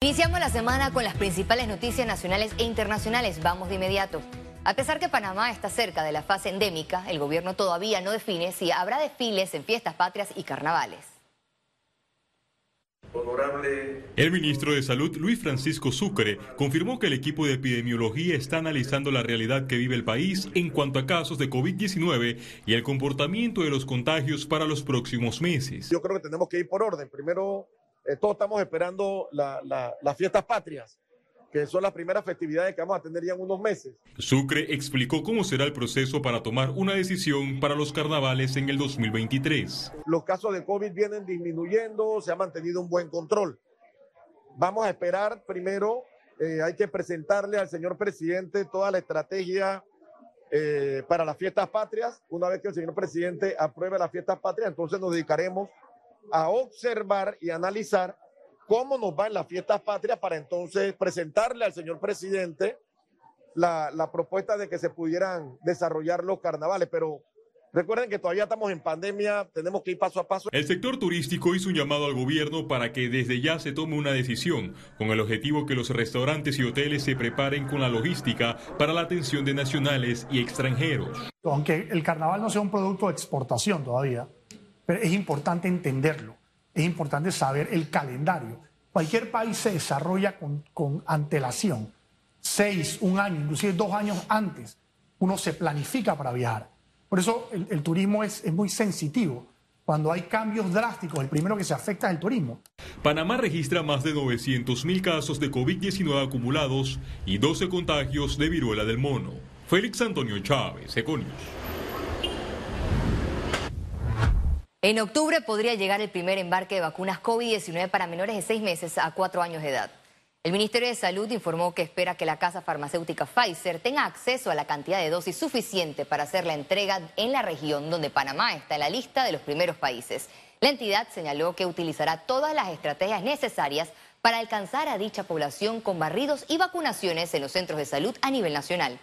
Iniciamos la semana con las principales noticias nacionales e internacionales. Vamos de inmediato. A pesar que Panamá está cerca de la fase endémica, el gobierno todavía no define si habrá desfiles en fiestas patrias y carnavales. El ministro de Salud, Luis Francisco Sucre, confirmó que el equipo de epidemiología está analizando la realidad que vive el país en cuanto a casos de COVID-19 y el comportamiento de los contagios para los próximos meses. Yo creo que tenemos que ir por orden. Primero eh, todos estamos esperando las fiestas patrias, que son las primeras festividades que vamos a tener ya en unos meses. Sucre explicó cómo será el proceso para tomar una decisión para los carnavales en el 2023. Los casos de COVID vienen disminuyendo, se ha mantenido un buen control. Vamos a esperar primero, eh, hay que presentarle al señor presidente toda la estrategia eh, para las fiestas patrias. Una vez que el señor presidente apruebe las fiestas patrias, entonces nos dedicaremos a observar y analizar cómo nos va en las fiestas patrias para entonces presentarle al señor presidente la, la, propuesta de que se pudieran desarrollar los carnavales. Pero recuerden que todavía estamos en pandemia, tenemos que ir paso a paso. El sector turístico hizo un llamado al gobierno para que desde ya se tome una decisión, con el objetivo que los restaurantes y hoteles se preparen con la logística para la atención de nacionales y extranjeros. Aunque el carnaval no sea un producto de exportación todavía, pero es importante entenderlo, es importante saber el calendario. Cualquier país se desarrolla con, antelación, seis, un año, inclusive dos años antes, uno se planifica para viajar. Por eso el, turismo es, es muy sensitivo. Cuando hay cambios drásticos, el primero que se afecta es el turismo. Panamá registra más de 900.000 casos de COVID-19 acumulados y 12 contagios de viruela del mono. Félix Antonio Chávez, Econius. En octubre podría llegar el primer embarque de vacunas COVID-19 para menores de seis meses a cuatro años de edad. El Ministerio de Salud informó que espera que la casa farmacéutica Pfizer tenga acceso a la cantidad de dosis suficiente para hacer la entrega en la región donde Panamá está en la lista de los primeros países. La entidad señaló que utilizará todas las estrategias necesarias para alcanzar a dicha población con barridos y vacunaciones en los centros de salud a nivel nacional.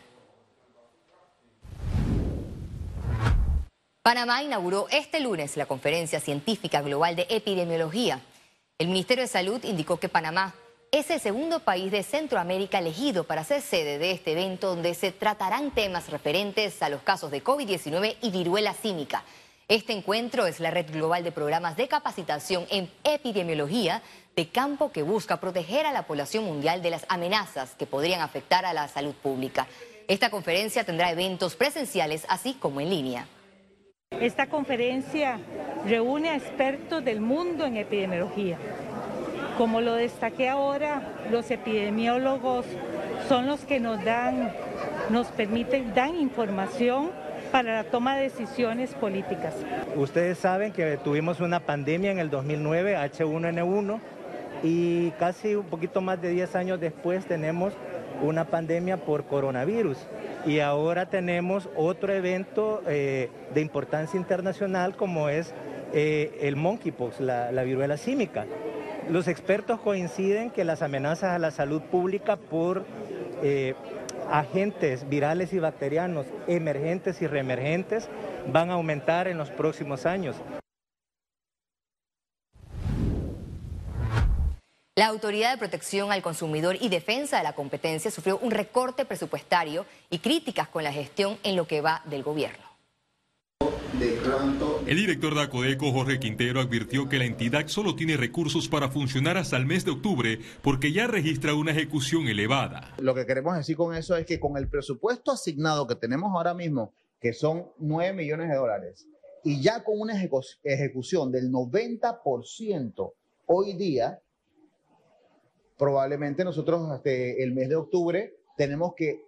Panamá inauguró este lunes la Conferencia Científica Global de Epidemiología. El Ministerio de Salud indicó que Panamá es el segundo país de Centroamérica elegido para ser sede de este evento donde se tratarán temas referentes a los casos de COVID-19 y viruela símica. Este encuentro es la red global de programas de capacitación en epidemiología de campo que busca proteger a la población mundial de las amenazas que podrían afectar a la salud pública. Esta conferencia tendrá eventos presenciales así como en línea. Esta conferencia reúne a expertos del mundo en epidemiología. Como lo destaqué ahora, los epidemiólogos son los que nos dan, nos permiten, dan información para la toma de decisiones políticas. Ustedes saben que tuvimos una pandemia en el 2009, H1N1, y casi un poquito más de 10 años después tenemos una pandemia por coronavirus y ahora tenemos otro evento eh, de importancia internacional como es eh, el monkeypox, la, la viruela símica. Los expertos coinciden que las amenazas a la salud pública por eh, agentes virales y bacterianos emergentes y reemergentes van a aumentar en los próximos años. La Autoridad de Protección al Consumidor y Defensa de la Competencia sufrió un recorte presupuestario y críticas con la gestión en lo que va del gobierno. El director de Acodeco, Jorge Quintero, advirtió que la entidad solo tiene recursos para funcionar hasta el mes de octubre porque ya registra una ejecución elevada. Lo que queremos decir con eso es que con el presupuesto asignado que tenemos ahora mismo, que son 9 millones de dólares, y ya con una ejecución del 90% hoy día, probablemente nosotros hasta el mes de octubre tenemos que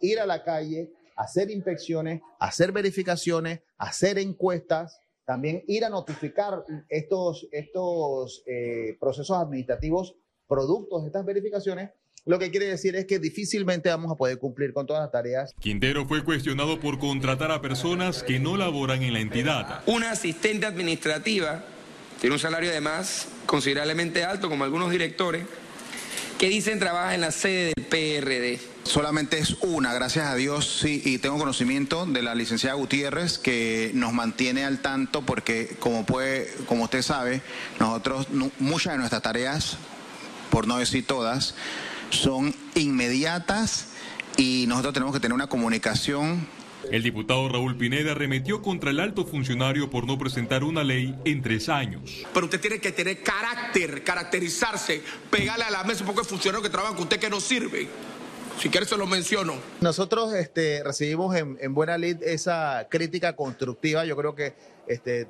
ir a la calle, hacer inspecciones, hacer verificaciones, hacer encuestas, también ir a notificar estos, estos eh, procesos administrativos productos de estas verificaciones. Lo que quiere decir es que difícilmente vamos a poder cumplir con todas las tareas. Quintero fue cuestionado por contratar a personas que no laboran en la entidad. Una asistente administrativa tiene un salario además considerablemente alto, como algunos directores, que dicen trabaja en la sede del PRD. Solamente es una, gracias a Dios, sí, y tengo conocimiento de la licenciada Gutiérrez que nos mantiene al tanto porque, como puede, como usted sabe, nosotros muchas de nuestras tareas por no decir todas, son inmediatas y nosotros tenemos que tener una comunicación el diputado Raúl Pineda arremetió contra el alto funcionario por no presentar una ley en tres años. Pero usted tiene que tener carácter, caracterizarse, pegarle a la mesa un poco de funcionario que trabaja con usted que no sirve. Si quiere se lo menciono. Nosotros este, recibimos en, en buena lid esa crítica constructiva. Yo creo que este,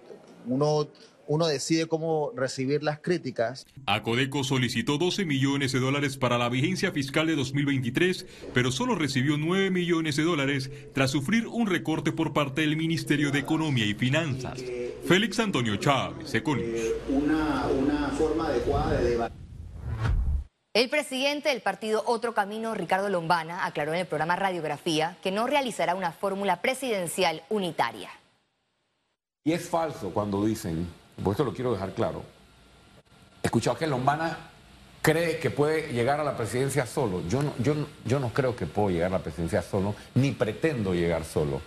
uno uno decide cómo recibir las críticas. Acodeco solicitó 12 millones de dólares para la vigencia fiscal de 2023, pero solo recibió 9 millones de dólares tras sufrir un recorte por parte del Ministerio de Economía y Finanzas. Félix Antonio Chávez, Econius. Una, una forma adecuada de debate. El presidente del partido Otro Camino, Ricardo Lombana, aclaró en el programa Radiografía que no realizará una fórmula presidencial unitaria. Y es falso cuando dicen pues esto lo quiero dejar claro. He escuchado que Lombana cree que puede llegar a la presidencia solo. Yo no, yo, yo no creo que puedo llegar a la presidencia solo, ni pretendo llegar solo.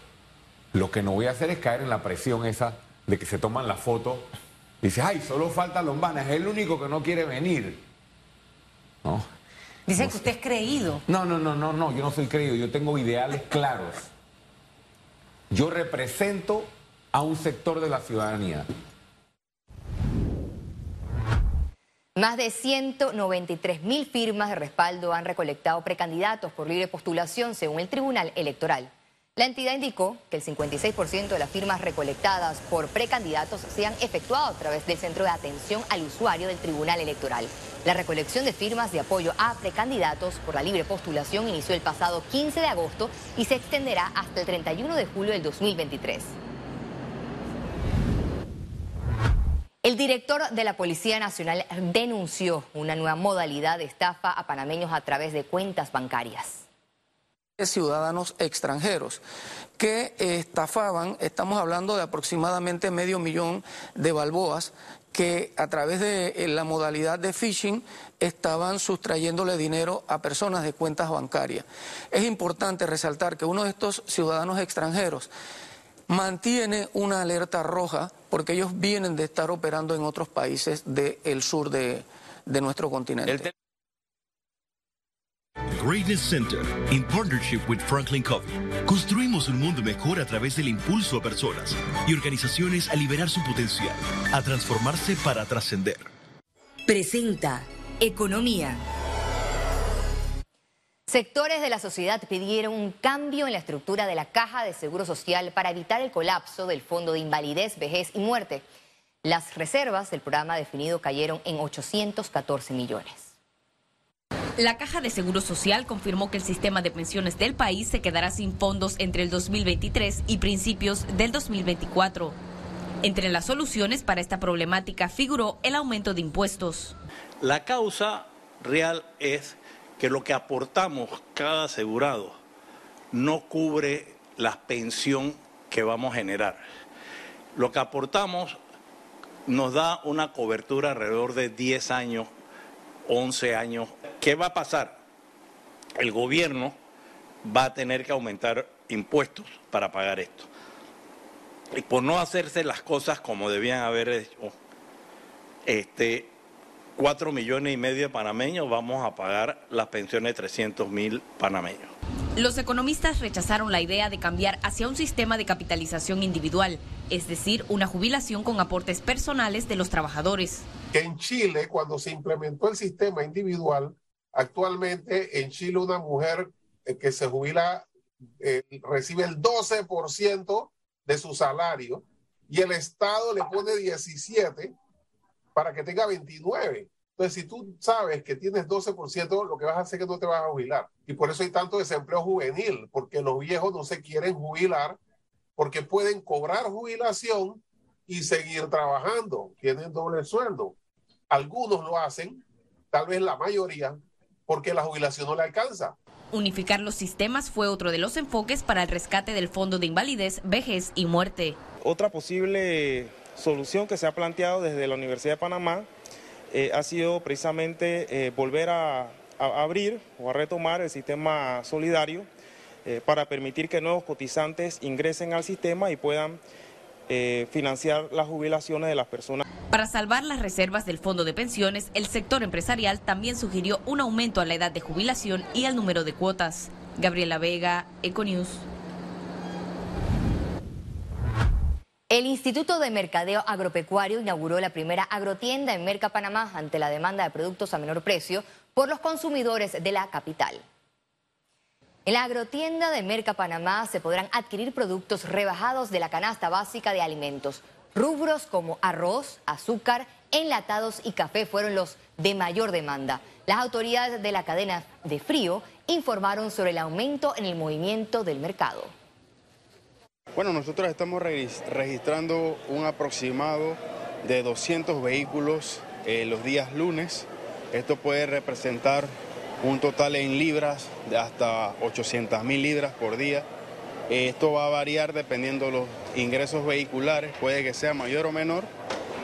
Lo que no voy a hacer es caer en la presión esa de que se toman la foto y dice, ay, solo falta Lombana, es el único que no quiere venir. ¿No? Dice que usted es creído. No, no, no, no, no, yo no soy creído, yo tengo ideales claros. Yo represento a un sector de la ciudadanía. Más de 193 mil firmas de respaldo han recolectado precandidatos por libre postulación, según el Tribunal Electoral. La entidad indicó que el 56% de las firmas recolectadas por precandidatos se han efectuado a través del Centro de Atención al Usuario del Tribunal Electoral. La recolección de firmas de apoyo a precandidatos por la libre postulación inició el pasado 15 de agosto y se extenderá hasta el 31 de julio del 2023. El director de la Policía Nacional denunció una nueva modalidad de estafa a panameños a través de cuentas bancarias ciudadanos extranjeros que estafaban, estamos hablando de aproximadamente medio millón de balboas que a través de eh, la modalidad de phishing estaban sustrayéndole dinero a personas de cuentas bancarias. Es importante resaltar que uno de estos ciudadanos extranjeros mantiene una alerta roja porque ellos vienen de estar operando en otros países del sur de, de nuestro continente. Greatness Center, in partnership with Franklin Covey, construimos un mundo mejor a través del impulso a personas y organizaciones a liberar su potencial, a transformarse para trascender. Presenta Economía. Sectores de la sociedad pidieron un cambio en la estructura de la caja de seguro social para evitar el colapso del fondo de invalidez, vejez y muerte. Las reservas del programa definido cayeron en 814 millones. La Caja de Seguro Social confirmó que el sistema de pensiones del país se quedará sin fondos entre el 2023 y principios del 2024. Entre las soluciones para esta problemática figuró el aumento de impuestos. La causa real es que lo que aportamos cada asegurado no cubre la pensión que vamos a generar. Lo que aportamos nos da una cobertura alrededor de 10 años, 11 años. ¿Qué va a pasar? El gobierno va a tener que aumentar impuestos para pagar esto. Y por no hacerse las cosas como debían haber hecho, este, 4 millones y medio de panameños vamos a pagar las pensiones de 300 mil panameños. Los economistas rechazaron la idea de cambiar hacia un sistema de capitalización individual, es decir, una jubilación con aportes personales de los trabajadores. En Chile, cuando se implementó el sistema individual, actualmente en Chile una mujer eh, que se jubila eh, recibe el 12% de su salario y el Estado le pone 17 para que tenga 29. Entonces, si tú sabes que tienes 12%, lo que vas a hacer es que no te vas a jubilar. Y por eso hay tanto desempleo juvenil, porque los viejos no se quieren jubilar, porque pueden cobrar jubilación y seguir trabajando. Tienen doble sueldo. Algunos lo hacen, tal vez la mayoría, porque la jubilación no le alcanza. Unificar los sistemas fue otro de los enfoques para el rescate del Fondo de Invalidez, Vejez y Muerte. Otra posible solución que se ha planteado desde la Universidad de Panamá eh, ha sido precisamente eh, volver a, abrir o a retomar el sistema solidario eh, para permitir que nuevos cotizantes ingresen al sistema y puedan financiar las jubilaciones de las personas. Para salvar las reservas del fondo de pensiones, el sector empresarial también sugirió un aumento a la edad de jubilación y al número de cuotas. Gabriela Vega, Econews. El Instituto de Mercadeo Agropecuario inauguró la primera agrotienda en Merca, Panamá, ante la demanda de productos a menor precio por los consumidores de la capital. En la agrotienda de Merca, Panamá, se podrán adquirir productos rebajados de la canasta básica de alimentos. Rubros como arroz, azúcar, enlatados y café fueron los de mayor demanda. Las autoridades de la cadena de frío informaron sobre el aumento en el movimiento del mercado. Bueno, nosotros estamos registrando un aproximado de 200 vehículos eh, los días lunes. Esto puede representar un total en libras de hasta 800 mil libras por día. Eh, esto va a variar dependiendo de los ingresos vehiculares, puede que sea mayor o menor,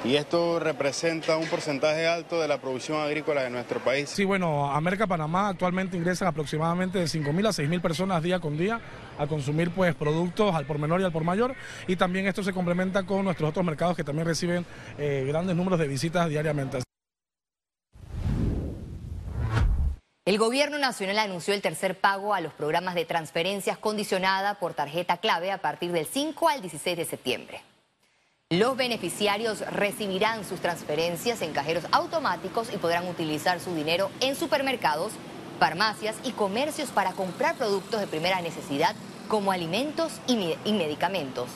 y esto representa un porcentaje alto de la producción agrícola de nuestro país. Sí, bueno, América Panamá actualmente ingresan aproximadamente de 5.000 a 6.000 personas día con día a consumir pues productos al por menor y al por mayor y también esto se complementa con nuestros otros mercados que también reciben eh, grandes números de visitas diariamente. El gobierno nacional anunció el tercer pago a los programas de transferencias condicionada por tarjeta clave a partir del 5 al 16 de septiembre. Los beneficiarios recibirán sus transferencias en cajeros automáticos y podrán utilizar su dinero en supermercados, farmacias y comercios para comprar productos de primera necesidad como alimentos y, medicamentos.